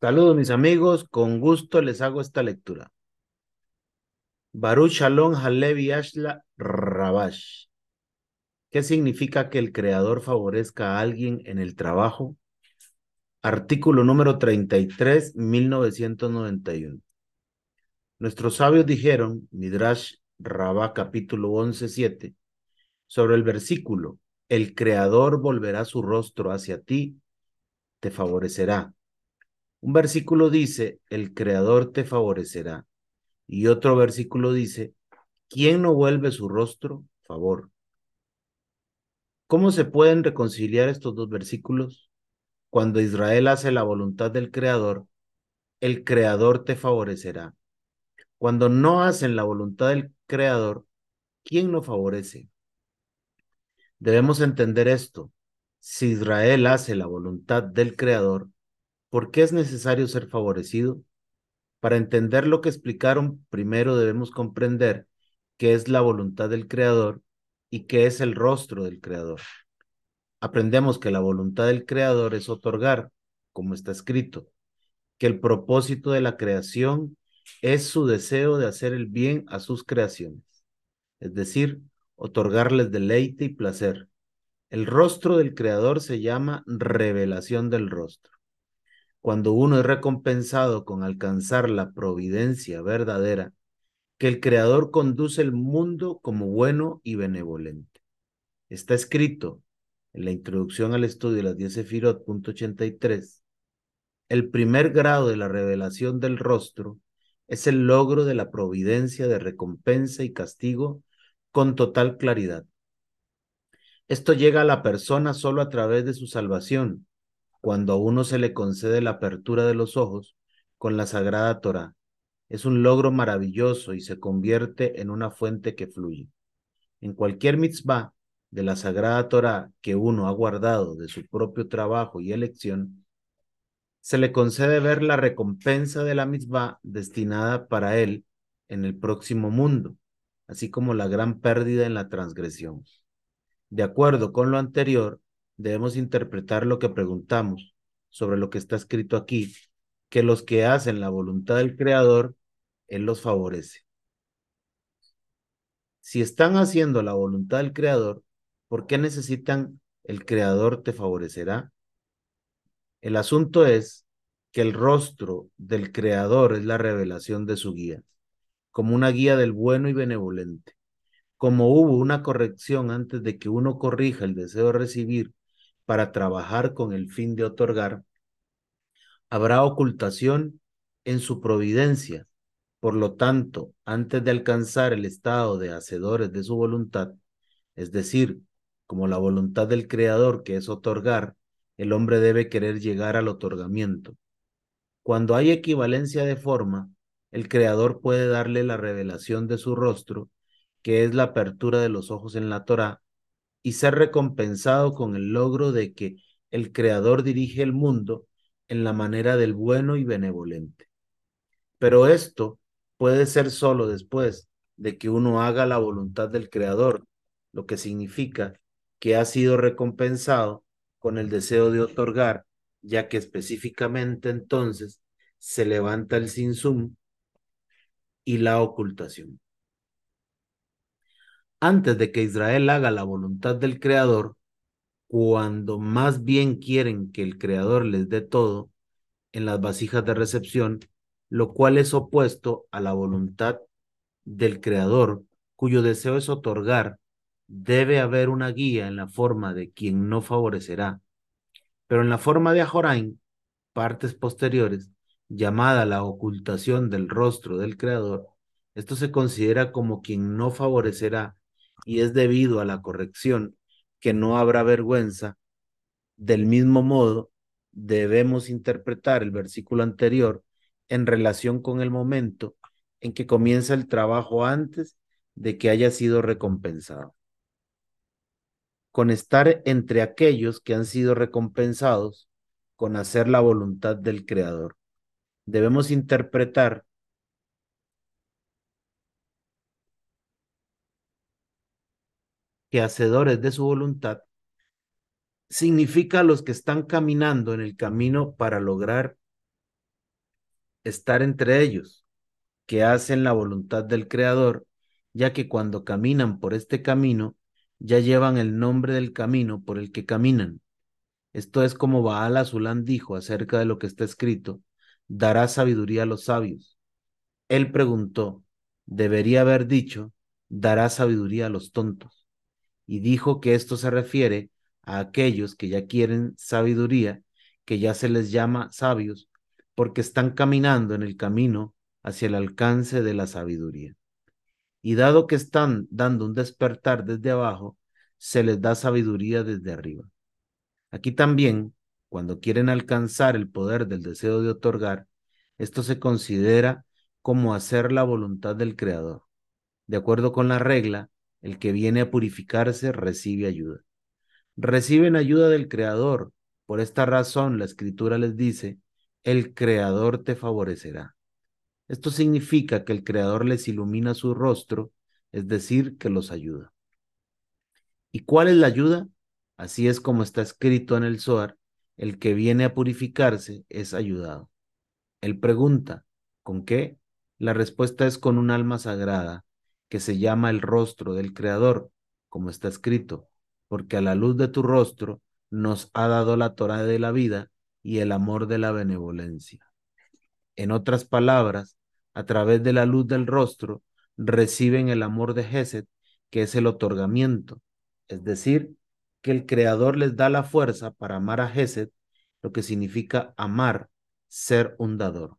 Saludos mis amigos, con gusto les hago esta lectura. Baruch Shalom Halevi Ashla Rabash. ¿Qué significa que el creador favorezca a alguien en el trabajo? Artículo número 33, 1991. Nuestros sabios dijeron, Midrash Rabá capítulo 11, 7, sobre el versículo, el creador volverá su rostro hacia ti, te favorecerá un versículo dice, el Creador te favorecerá. Y otro versículo dice, ¿quién no vuelve su rostro? Favor. ¿Cómo se pueden reconciliar estos dos versículos? Cuando Israel hace la voluntad del Creador, el Creador te favorecerá. Cuando no hacen la voluntad del Creador, ¿quién no favorece? Debemos entender esto. Si Israel hace la voluntad del Creador, ¿Por qué es necesario ser favorecido? Para entender lo que explicaron, primero debemos comprender qué es la voluntad del Creador y qué es el rostro del Creador. Aprendemos que la voluntad del Creador es otorgar, como está escrito, que el propósito de la creación es su deseo de hacer el bien a sus creaciones, es decir, otorgarles deleite y placer. El rostro del Creador se llama revelación del rostro. Cuando uno es recompensado con alcanzar la providencia verdadera, que el Creador conduce el mundo como bueno y benevolente. Está escrito en la introducción al estudio de las 10 Sefirot, punto 83, el primer grado de la revelación del rostro es el logro de la providencia de recompensa y castigo con total claridad. Esto llega a la persona solo a través de su salvación, cuando a uno se le concede la apertura de los ojos con la sagrada Torah. Es un logro maravilloso y se convierte en una fuente que fluye. En cualquier mitzvah de la sagrada Torah que uno ha guardado de su propio trabajo y elección, se le concede ver la recompensa de la mitzvah destinada para él en el próximo mundo, así como la gran pérdida en la transgresión. De acuerdo con lo anterior, debemos interpretar lo que preguntamos sobre lo que está escrito aquí, que los que hacen la voluntad del Creador, Él los favorece. Si están haciendo la voluntad del Creador, ¿por qué necesitan el Creador te favorecerá? El asunto es que el rostro del Creador es la revelación de su guía, como una guía del bueno y benevolente. Como hubo una corrección antes de que uno corrija el deseo de recibir para trabajar con el fin de otorgar, habrá ocultación en su providencia. Por lo tanto, antes de alcanzar el estado de hacedores de su voluntad, es decir, como la voluntad del Creador que es otorgar, el hombre debe querer llegar al otorgamiento. Cuando hay equivalencia de forma, el Creador puede darle la revelación de su rostro, que es la apertura de los ojos en la Torah, y ser recompensado con el logro de que el Creador dirige el mundo en la manera del bueno y benevolente. Pero esto puede ser solo después de que uno haga la voluntad del Creador, lo que significa que ha sido recompensado con el deseo de otorgar, ya que específicamente entonces se levanta el sinsum y la ocultación antes de que Israel haga la voluntad del Creador, cuando más bien quieren que el Creador les dé todo en las vasijas de recepción, lo cual es opuesto a la voluntad del Creador, cuyo deseo es otorgar, debe haber una guía en la forma de quien no favorecerá. Pero en la forma de Ajorain, partes posteriores, llamada la ocultación del rostro del Creador, esto se considera como quien no favorecerá y es debido a la corrección que no habrá vergüenza. Del mismo modo, debemos interpretar el versículo anterior en relación con el momento en que comienza el trabajo antes de que haya sido recompensado. Con estar entre aquellos que han sido recompensados con hacer la voluntad del Creador. Debemos interpretar que hacedores de su voluntad, significa los que están caminando en el camino para lograr estar entre ellos, que hacen la voluntad del Creador, ya que cuando caminan por este camino, ya llevan el nombre del camino por el que caminan. Esto es como Baal Azulán dijo acerca de lo que está escrito, dará sabiduría a los sabios. Él preguntó, debería haber dicho, dará sabiduría a los tontos. Y dijo que esto se refiere a aquellos que ya quieren sabiduría, que ya se les llama sabios, porque están caminando en el camino hacia el alcance de la sabiduría. Y dado que están dando un despertar desde abajo, se les da sabiduría desde arriba. Aquí también, cuando quieren alcanzar el poder del deseo de otorgar, esto se considera como hacer la voluntad del Creador. De acuerdo con la regla, el que viene a purificarse recibe ayuda. Reciben ayuda del Creador. Por esta razón la Escritura les dice, el Creador te favorecerá. Esto significa que el Creador les ilumina su rostro, es decir, que los ayuda. ¿Y cuál es la ayuda? Así es como está escrito en el Zohar, el que viene a purificarse es ayudado. Él pregunta, ¿con qué? La respuesta es con un alma sagrada, que se llama el rostro del Creador, como está escrito, porque a la luz de tu rostro nos ha dado la Torah de la vida y el amor de la benevolencia. En otras palabras, a través de la luz del rostro, reciben el amor de Gesed, que es el otorgamiento, es decir, que el Creador les da la fuerza para amar a Gesed, lo que significa amar, ser un dador.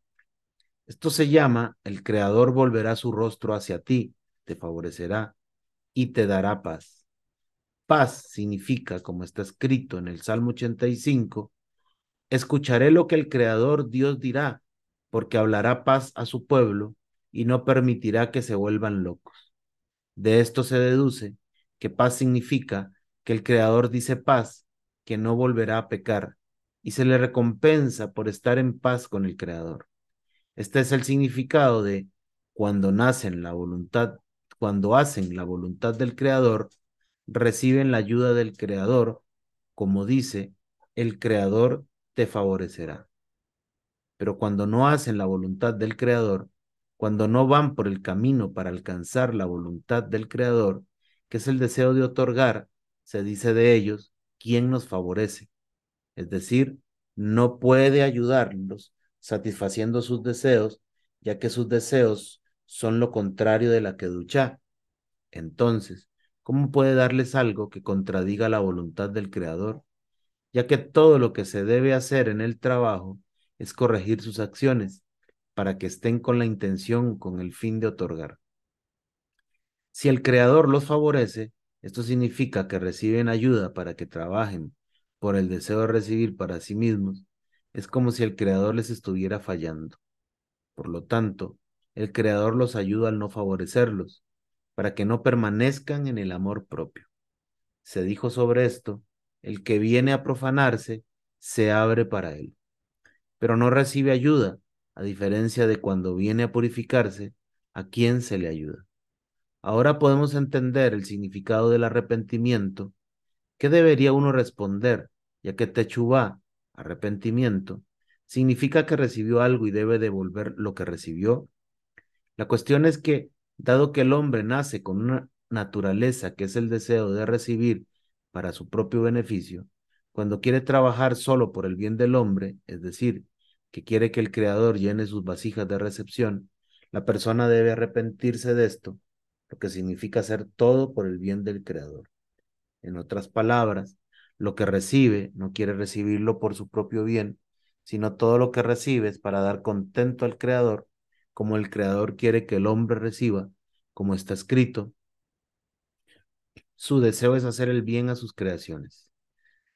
Esto se llama, el Creador volverá su rostro hacia ti, te favorecerá y te dará paz. Paz significa, como está escrito en el Salmo 85, escucharé lo que el Creador Dios dirá, porque hablará paz a su pueblo y no permitirá que se vuelvan locos. De esto se deduce que paz significa que el Creador dice paz, que no volverá a pecar, y se le recompensa por estar en paz con el Creador. Este es el significado de cuando nacen la voluntad, cuando hacen la voluntad del Creador, reciben la ayuda del Creador, como dice, el Creador te favorecerá. Pero cuando no hacen la voluntad del Creador, cuando no van por el camino para alcanzar la voluntad del Creador, que es el deseo de otorgar, se dice de ellos, ¿quién nos favorece? Es decir, no puede ayudarlos satisfaciendo sus deseos, ya que sus deseos son lo contrario de la que ducha. Entonces, ¿cómo puede darles algo que contradiga la voluntad del Creador? Ya que todo lo que se debe hacer en el trabajo es corregir sus acciones para que estén con la intención, con el fin de otorgar. Si el Creador los favorece, esto significa que reciben ayuda para que trabajen por el deseo de recibir para sí mismos. Es como si el Creador les estuviera fallando. Por lo tanto, el Creador los ayuda al no favorecerlos, para que no permanezcan en el amor propio. Se dijo sobre esto, el que viene a profanarse se abre para él, pero no recibe ayuda, a diferencia de cuando viene a purificarse, a quien se le ayuda. Ahora podemos entender el significado del arrepentimiento. ¿Qué debería uno responder? Ya que techubá, arrepentimiento, significa que recibió algo y debe devolver lo que recibió. La cuestión es que, dado que el hombre nace con una naturaleza que es el deseo de recibir para su propio beneficio, cuando quiere trabajar solo por el bien del hombre, es decir, que quiere que el Creador llene sus vasijas de recepción, la persona debe arrepentirse de esto lo que significa hacer todo por el bien del Creador. En otras palabras, lo que recibe no quiere recibirlo por su propio bien, sino todo lo que recibe es para dar contento al Creador, como el Creador quiere que el hombre reciba, como está escrito. Su deseo es hacer el bien a sus creaciones.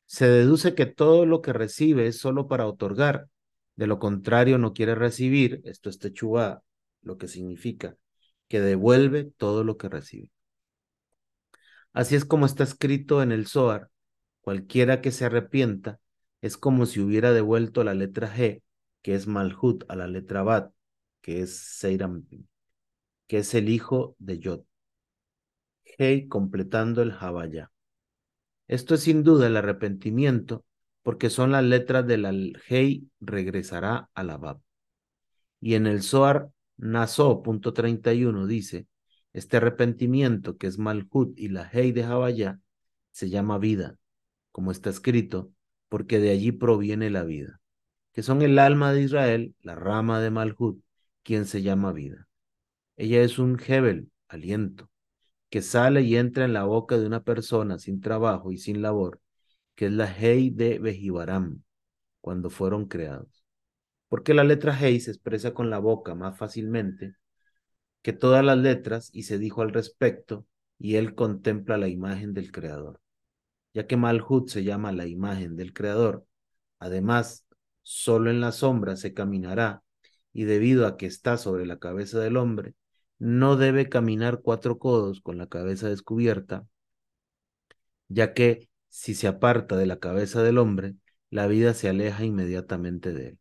Se deduce que todo lo que recibe es solo para otorgar, de lo contrario no quiere recibir, esto es techubá, lo que significa que devuelve todo lo que recibe. Así es como está escrito en el Zohar, cualquiera que se arrepienta es como si hubiera devuelto la letra G, que es Malhut, a la letra Bat, que es Seirampin, que es el hijo de Yod. Hei completando el Jabaya. Esto es sin duda el arrepentimiento, porque son las letras de la Hei regresará a la. Y en el Zohar Naso, punto 31, dice, este arrepentimiento que es Malhut y la Hei de Jabayá se llama vida, como está escrito, porque de allí proviene la vida, que son el alma de Israel, la rama de Malhut, quien se llama vida. Ella es un Hebel, aliento, que sale y entra en la boca de una persona sin trabajo y sin labor, que es la Hei de Bejibaram, cuando fueron creados. Porque la letra Hei se expresa con la boca más fácilmente que todas las letras y se dijo al respecto, y él contempla la imagen del Creador. Ya que Malhut se llama la imagen del Creador, además, solo en la sombra se caminará, y debido a que está sobre la cabeza del hombre, no debe caminar cuatro codos con la cabeza descubierta, ya que si se aparta de la cabeza del hombre, la vida se aleja inmediatamente de él.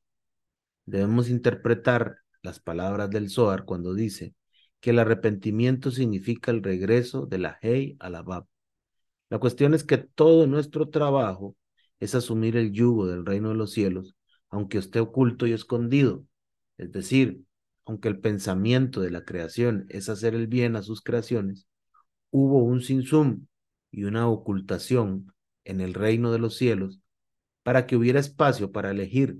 Debemos interpretar las palabras del Zohar cuando dice que el arrepentimiento significa el regreso de la Hei a la Bab. La cuestión es que todo nuestro trabajo es asumir el yugo del reino de los cielos, aunque esté oculto y escondido. Es decir, aunque el pensamiento de la creación es hacer el bien a sus creaciones, hubo un sinsum y una ocultación en el reino de los cielos para que hubiera espacio para elegir,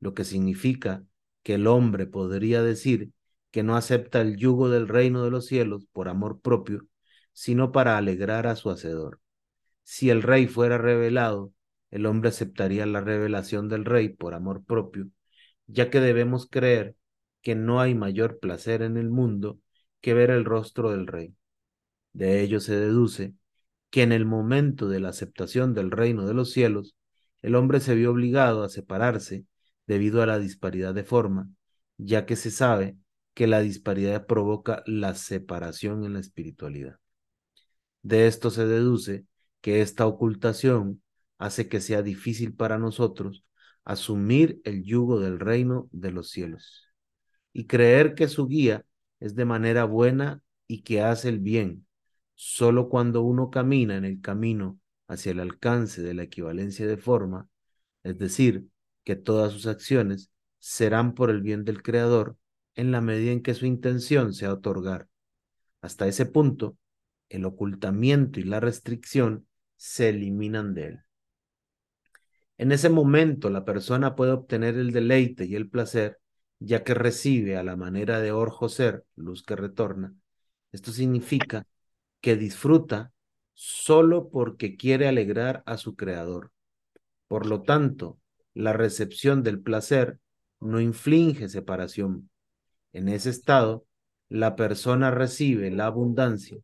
lo que significa que el hombre podría decir que no acepta el yugo del reino de los cielos por amor propio, sino para alegrar a su hacedor. Si el rey fuera revelado, el hombre aceptaría la revelación del rey por amor propio, ya que debemos creer que no hay mayor placer en el mundo que ver el rostro del rey. De ello se deduce que en el momento de la aceptación del reino de los cielos, el hombre se vio obligado a separarse debido a la disparidad de forma, ya que se sabe que la disparidad provoca la separación en la espiritualidad. De esto se deduce que esta ocultación hace que sea difícil para nosotros asumir el yugo del reino de los cielos y creer que su guía es de manera buena y que hace el bien. Solo cuando uno camina en el camino hacia el alcance de la equivalencia de forma, es decir, que todas sus acciones serán por el bien del Creador en la medida en que su intención sea otorgar. Hasta ese punto, el ocultamiento y la restricción se eliminan de él. En ese momento la persona puede obtener el deleite y el placer ya que recibe a la manera de Or-Joser, luz que retorna. Esto significa que disfruta solo porque quiere alegrar a su creador. Por lo tanto, la recepción del placer no inflige separación. En ese estado, la persona recibe la abundancia,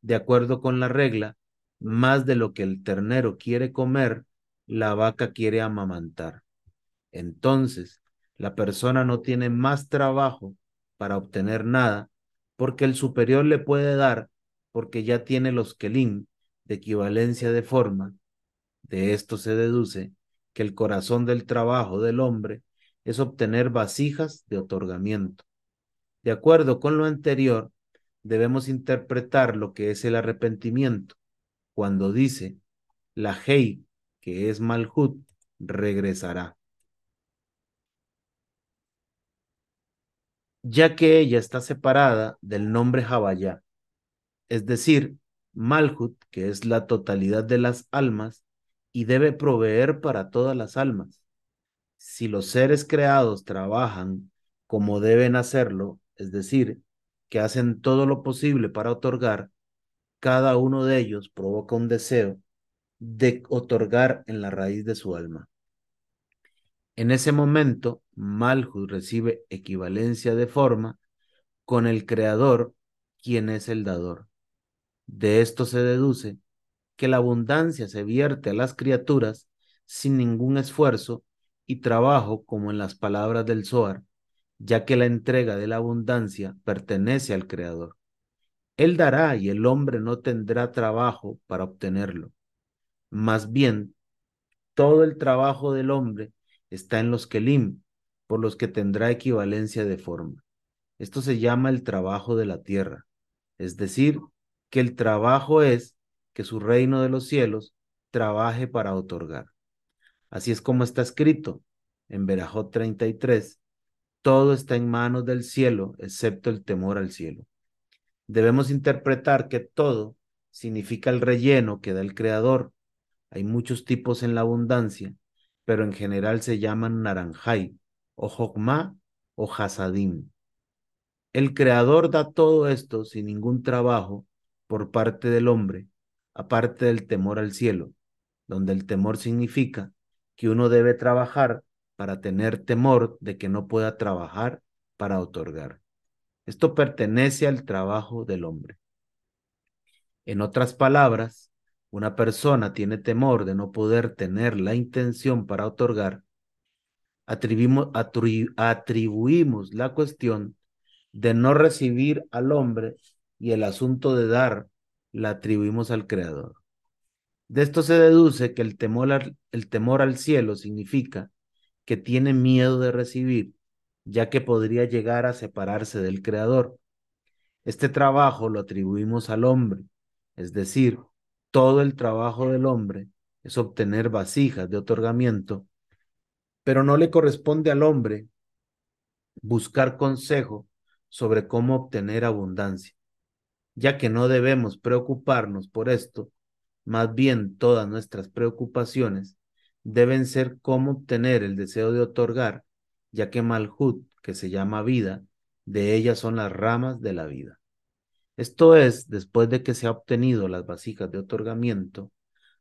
de acuerdo con la regla, más de lo que el ternero quiere comer, la vaca quiere amamantar. Entonces, la persona no tiene más trabajo para obtener nada porque el superior le puede dar porque ya tiene los kelim de equivalencia de forma. De esto se deduce que el corazón del trabajo del hombre es obtener vasijas de otorgamiento. De acuerdo con lo anterior, debemos interpretar lo que es el arrepentimiento cuando dice la Hei, que es Malhut, regresará. ya que ella está separada del nombre Jabayá, es decir, Malhut, que es la totalidad de las almas, y debe proveer para todas las almas. Si los seres creados trabajan como deben hacerlo, es decir, que hacen todo lo posible para otorgar, cada uno de ellos provoca un deseo de otorgar en la raíz de su alma. En ese momento, Malhut recibe equivalencia de forma con el creador, quien es el dador. De esto se deduce que la abundancia se vierte a las criaturas sin ningún esfuerzo y trabajo como en las palabras del Zohar, ya que la entrega de la abundancia pertenece al Creador. Él dará y el hombre no tendrá trabajo para obtenerlo. Más bien, todo el trabajo del hombre está en los Kelim, por los que tendrá equivalencia de forma. Esto se llama el trabajo de la tierra, es decir, que el trabajo es que su reino de los cielos trabaje para otorgar. Así es como está escrito en Berajot 33, todo está en manos del cielo, excepto el temor al cielo. Debemos interpretar que todo significa el relleno que da el Creador. Hay muchos tipos en la abundancia, pero en general se llaman naranjai, o jokma, o hasadim. El Creador da todo esto sin ningún trabajo por parte del hombre, aparte del temor al cielo, donde el temor significa que uno debe trabajar para tener temor de que no pueda trabajar para otorgar. Esto pertenece al trabajo del hombre. En otras palabras, una persona tiene temor de no poder tener la intención para otorgar, atribuimos, atribuimos la cuestión de no recibir al hombre y el asunto de dar la atribuimos al Creador. De esto se deduce que el temor, al, el temor al cielo significa que tiene miedo de recibir, ya que podría llegar a separarse del Creador. Este trabajo lo atribuimos al hombre, es decir, todo el trabajo del hombre es obtener vasijas de otorgamiento, pero no le corresponde al hombre buscar consejo sobre cómo obtener abundancia, ya que no debemos preocuparnos por esto, más bien todas nuestras preocupaciones deben ser cómo obtener el deseo de otorgar, ya que Malhut, que se llama vida, de ella son las ramas de la vida. Esto es, después de que se ha obtenido las vasijas de otorgamiento,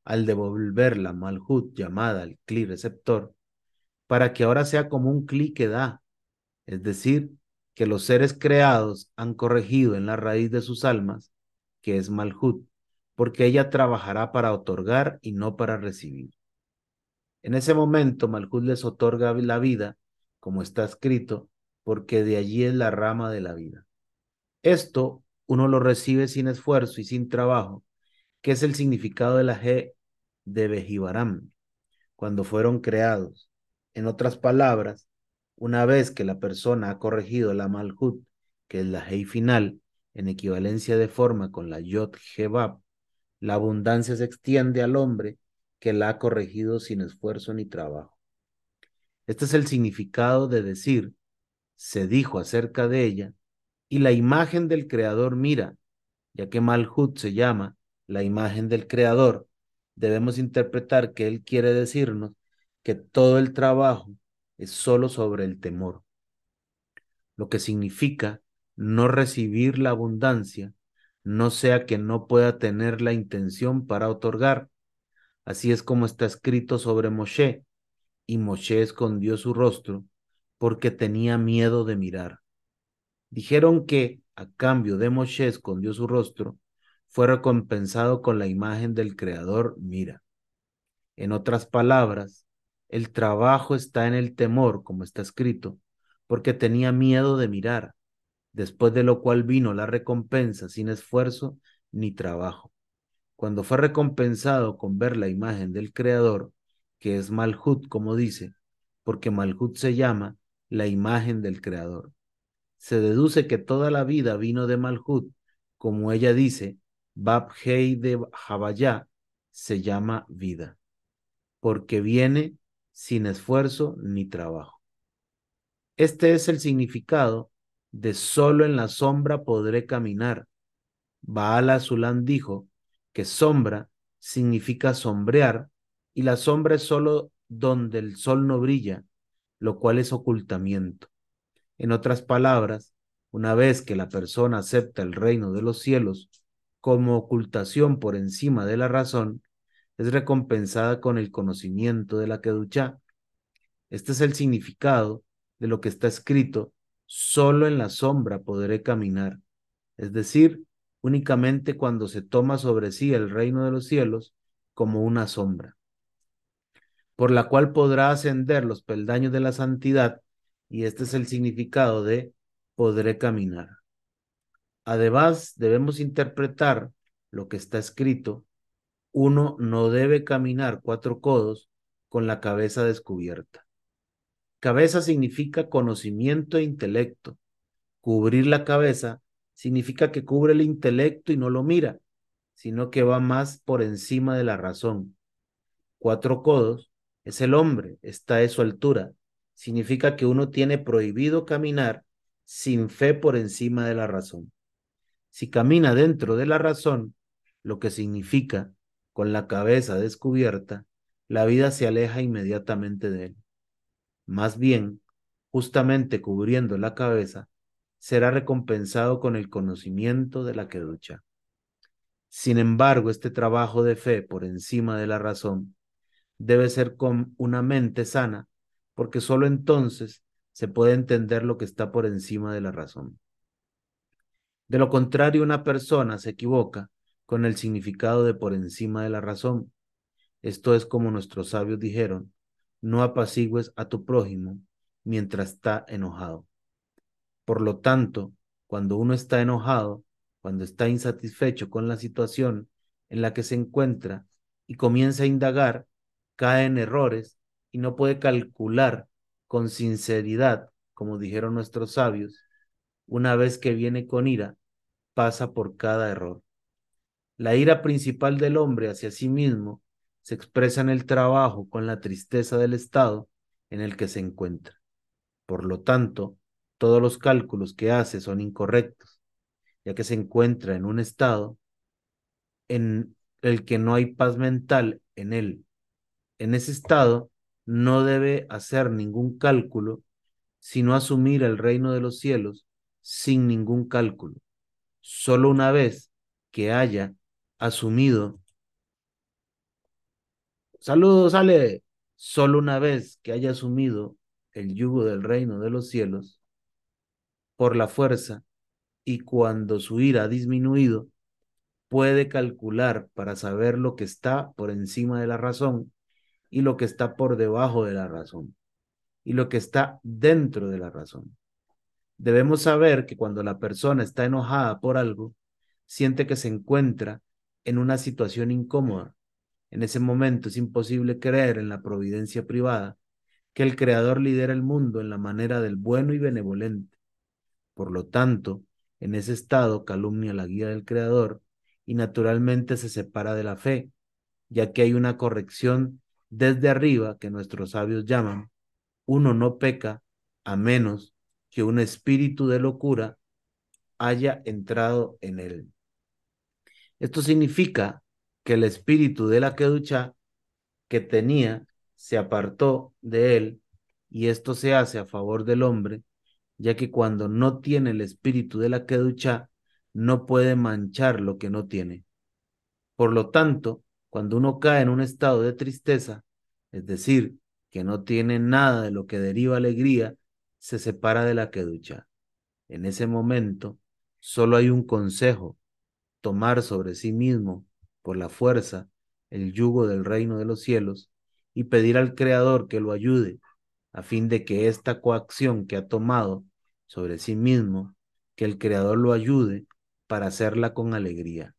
al devolver la Malhut llamada el cli receptor, para que ahora sea como un cli que da, es decir, que los seres creados han corregido en la raíz de sus almas, que es Malhut, porque ella trabajará para otorgar y no para recibir. En ese momento Malhut les otorga la vida, como está escrito, porque de allí es la rama de la vida. Esto uno lo recibe sin esfuerzo y sin trabajo, que es el significado de la G de Bejibaram, cuando fueron creados. En otras palabras, una vez que la persona ha corregido la Malhut, que es la G final, en equivalencia de forma con la Yod Jebab, la abundancia se extiende al hombre que la ha corregido sin esfuerzo ni trabajo. Este es el significado de decir, se dijo acerca de ella, y la imagen del Creador mira, ya que Malhut se llama la imagen del Creador, debemos interpretar que él quiere decirnos que todo el trabajo es solo sobre el temor, lo que significa no recibir la abundancia, no sea que no pueda tener la intención para otorgar, Así es como está escrito sobre Moshe, y Moshe escondió su rostro porque tenía miedo de mirar. Dijeron que, a cambio de Moshe escondió su rostro, fue recompensado con la imagen del Creador, mira. En otras palabras, el trabajo está en el temor, como está escrito, porque tenía miedo de mirar, después de lo cual vino la recompensa sin esfuerzo ni trabajo cuando fue recompensado con ver la imagen del Creador, que es Malhut, como dice, porque Malhut se llama la imagen del Creador. Se deduce que toda la vida vino de Malhut, como ella dice, Bab Hei de Jabayá se llama vida, porque viene sin esfuerzo ni trabajo. Este es el significado de solo en la sombra podré caminar. Baal Zulán dijo, que sombra significa sombrear y la sombra es solo donde el sol no brilla, lo cual es ocultamiento. En otras palabras, una vez que la persona acepta el reino de los cielos como ocultación por encima de la razón, es recompensada con el conocimiento de la que ducha. Este es el significado de lo que está escrito, solo en la sombra podré caminar, es decir, únicamente cuando se toma sobre sí el reino de los cielos como una sombra, por la cual podrá ascender los peldaños de la santidad, y este es el significado de podré caminar. Además, debemos interpretar lo que está escrito. Uno no debe caminar cuatro codos con la cabeza descubierta. Cabeza significa conocimiento e intelecto. Cubrir la cabeza significa que cubre el intelecto y no lo mira, sino que va más por encima de la razón. Cuatro codos es el hombre, está a su altura, significa que uno tiene prohibido caminar sin fe por encima de la razón. Si camina dentro de la razón, lo que significa con la cabeza descubierta, la vida se aleja inmediatamente de él. Más bien, justamente cubriendo la cabeza, será recompensado con el conocimiento de la que ducha. Sin embargo, este trabajo de fe por encima de la razón debe ser con una mente sana, porque sólo entonces se puede entender lo que está por encima de la razón. De lo contrario, una persona se equivoca con el significado de por encima de la razón. Esto es como nuestros sabios dijeron, no apacigues a tu prójimo mientras está enojado. Por lo tanto, cuando uno está enojado, cuando está insatisfecho con la situación en la que se encuentra y comienza a indagar, cae en errores y no puede calcular con sinceridad, como dijeron nuestros sabios, una vez que viene con ira, pasa por cada error. La ira principal del hombre hacia sí mismo se expresa en el trabajo con la tristeza del estado en el que se encuentra. Por lo tanto, todos los cálculos que hace son incorrectos, ya que se encuentra en un estado en el que no hay paz mental en él. En ese estado no debe hacer ningún cálculo, sino asumir el reino de los cielos sin ningún cálculo. Solo una vez que haya asumido. Saludos, Ale. Solo una vez que haya asumido el yugo del reino de los cielos por la fuerza y cuando su ira ha disminuido, puede calcular para saber lo que está por encima de la razón y lo que está por debajo de la razón y lo que está dentro de la razón. Debemos saber que cuando la persona está enojada por algo, siente que se encuentra en una situación incómoda. En ese momento es imposible creer en la providencia privada, que el Creador lidera el mundo en la manera del bueno y benevolente. Por lo tanto, en ese estado calumnia la guía del Creador y naturalmente se separa de la fe, ya que hay una corrección desde arriba que nuestros sabios llaman, uno no peca a menos que un espíritu de locura haya entrado en él. Esto significa que el espíritu de la queducha que tenía se apartó de él y esto se hace a favor del hombre, ya que cuando no tiene el espíritu de la queducha no puede manchar lo que no tiene. Por lo tanto, cuando uno cae en un estado de tristeza, es decir, que no tiene nada de lo que deriva alegría, se separa de la queducha. En ese momento, solo hay un consejo tomar sobre sí mismo por la fuerza el yugo del reino de los cielos y pedir al Creador que lo ayude a fin de que esta coacción que ha tomado sobre sí mismo, que el Creador lo ayude para hacerla con alegría.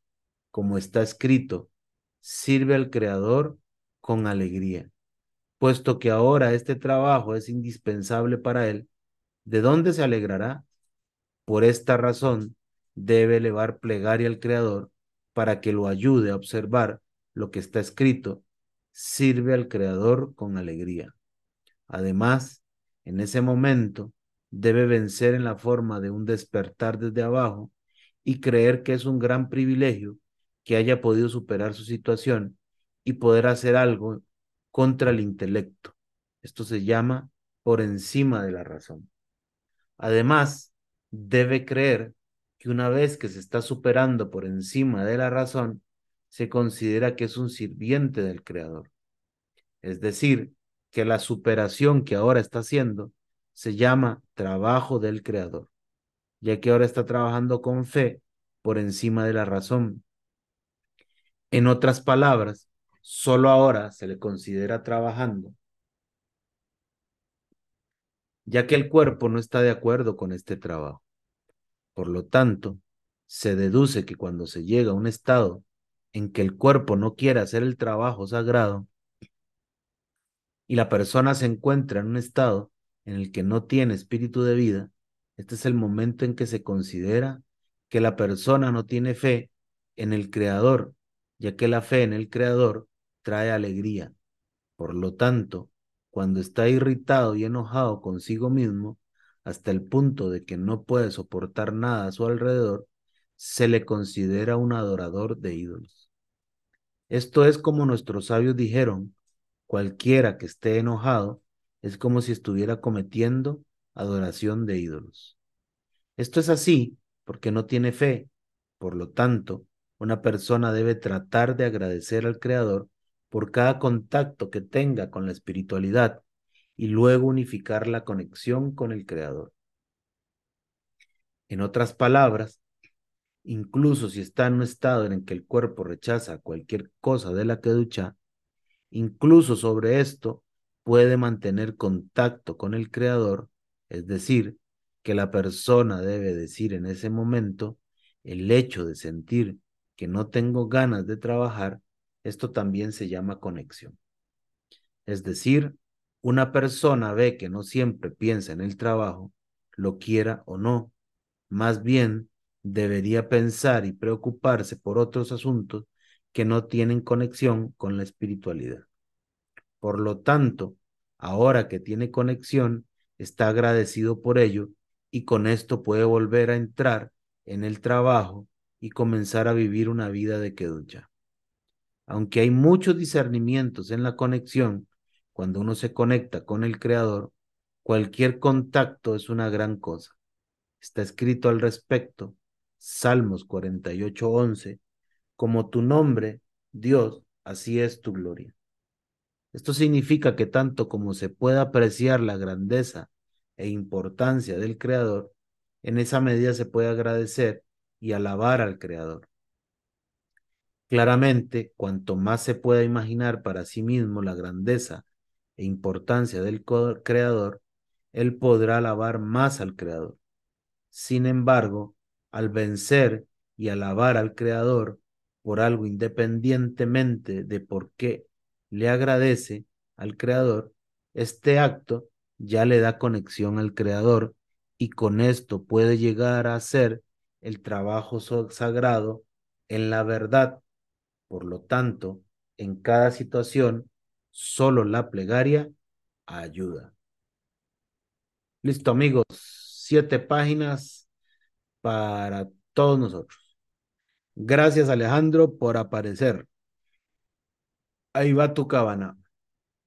Como está escrito, sirve al Creador con alegría. Puesto que ahora este trabajo es indispensable para él, ¿de dónde se alegrará? Por esta razón, debe elevar plegaria al Creador para que lo ayude a observar lo que está escrito, sirve al Creador con alegría. Además, en ese momento, debe vencer en la forma de un despertar desde abajo y creer que es un gran privilegio que haya podido superar su situación y poder hacer algo contra el intelecto. Esto se llama por encima de la razón. Además, debe creer que una vez que se está superando por encima de la razón, se considera que es un sirviente del Creador. Es decir, que la superación que ahora está haciendo se llama trabajo del Creador, ya que ahora está trabajando con fe por encima de la razón. En otras palabras, solo ahora se le considera trabajando, ya que el cuerpo no está de acuerdo con este trabajo. Por lo tanto, se deduce que cuando se llega a un estado en que el cuerpo no quiere hacer el trabajo sagrado y la persona se encuentra en un estado en el que no tiene espíritu de vida, este es el momento en que se considera que la persona no tiene fe en el Creador, ya que la fe en el Creador trae alegría. Por lo tanto, cuando está irritado y enojado consigo mismo, hasta el punto de que no puede soportar nada a su alrededor, se le considera un adorador de ídolos. Esto es como nuestros sabios dijeron, cualquiera que esté enojado es como si estuviera cometiendo adoración de ídolos. Esto es así porque no tiene fe. Por lo tanto, una persona debe tratar de agradecer al Creador por cada contacto que tenga con la espiritualidad y luego unificar la conexión con el Creador. En otras palabras, incluso si está en un estado en el que el cuerpo rechaza cualquier cosa de la que ducha, incluso sobre esto puede mantener contacto con el Creador, es decir, que la persona debe decir en ese momento, el hecho de sentir que no tengo ganas de trabajar, esto también se llama conexión. Es decir, una persona ve que no siempre piensa en el trabajo, lo quiera o no, más bien debería pensar y preocuparse por otros asuntos que no tienen conexión con la espiritualidad. Por lo tanto, ahora que tiene conexión, está agradecido por ello y con esto puede volver a entrar en el trabajo y comenzar a vivir una vida de queducha. Aunque hay muchos discernimientos en la conexión, cuando uno se conecta con el Creador, cualquier contacto es una gran cosa. Está escrito al respecto, Salmos 48:11, como tu nombre, Dios, así es tu gloria. Esto significa que tanto como se pueda apreciar la grandeza e importancia del Creador, en esa medida se puede agradecer y alabar al Creador. Claramente, cuanto más se pueda imaginar para sí mismo la grandeza e importancia del Creador, él podrá alabar más al Creador. Sin embargo, al vencer y alabar al Creador por algo independientemente de por qué le agradece al Creador, este acto ya le da conexión al Creador y con esto puede llegar a hacer el trabajo sagrado en la verdad. Por lo tanto, en cada situación, solo la plegaria ayuda. Listo, amigos. Siete páginas para todos nosotros. Gracias, Alejandro, por aparecer. Ahí va tu cabana.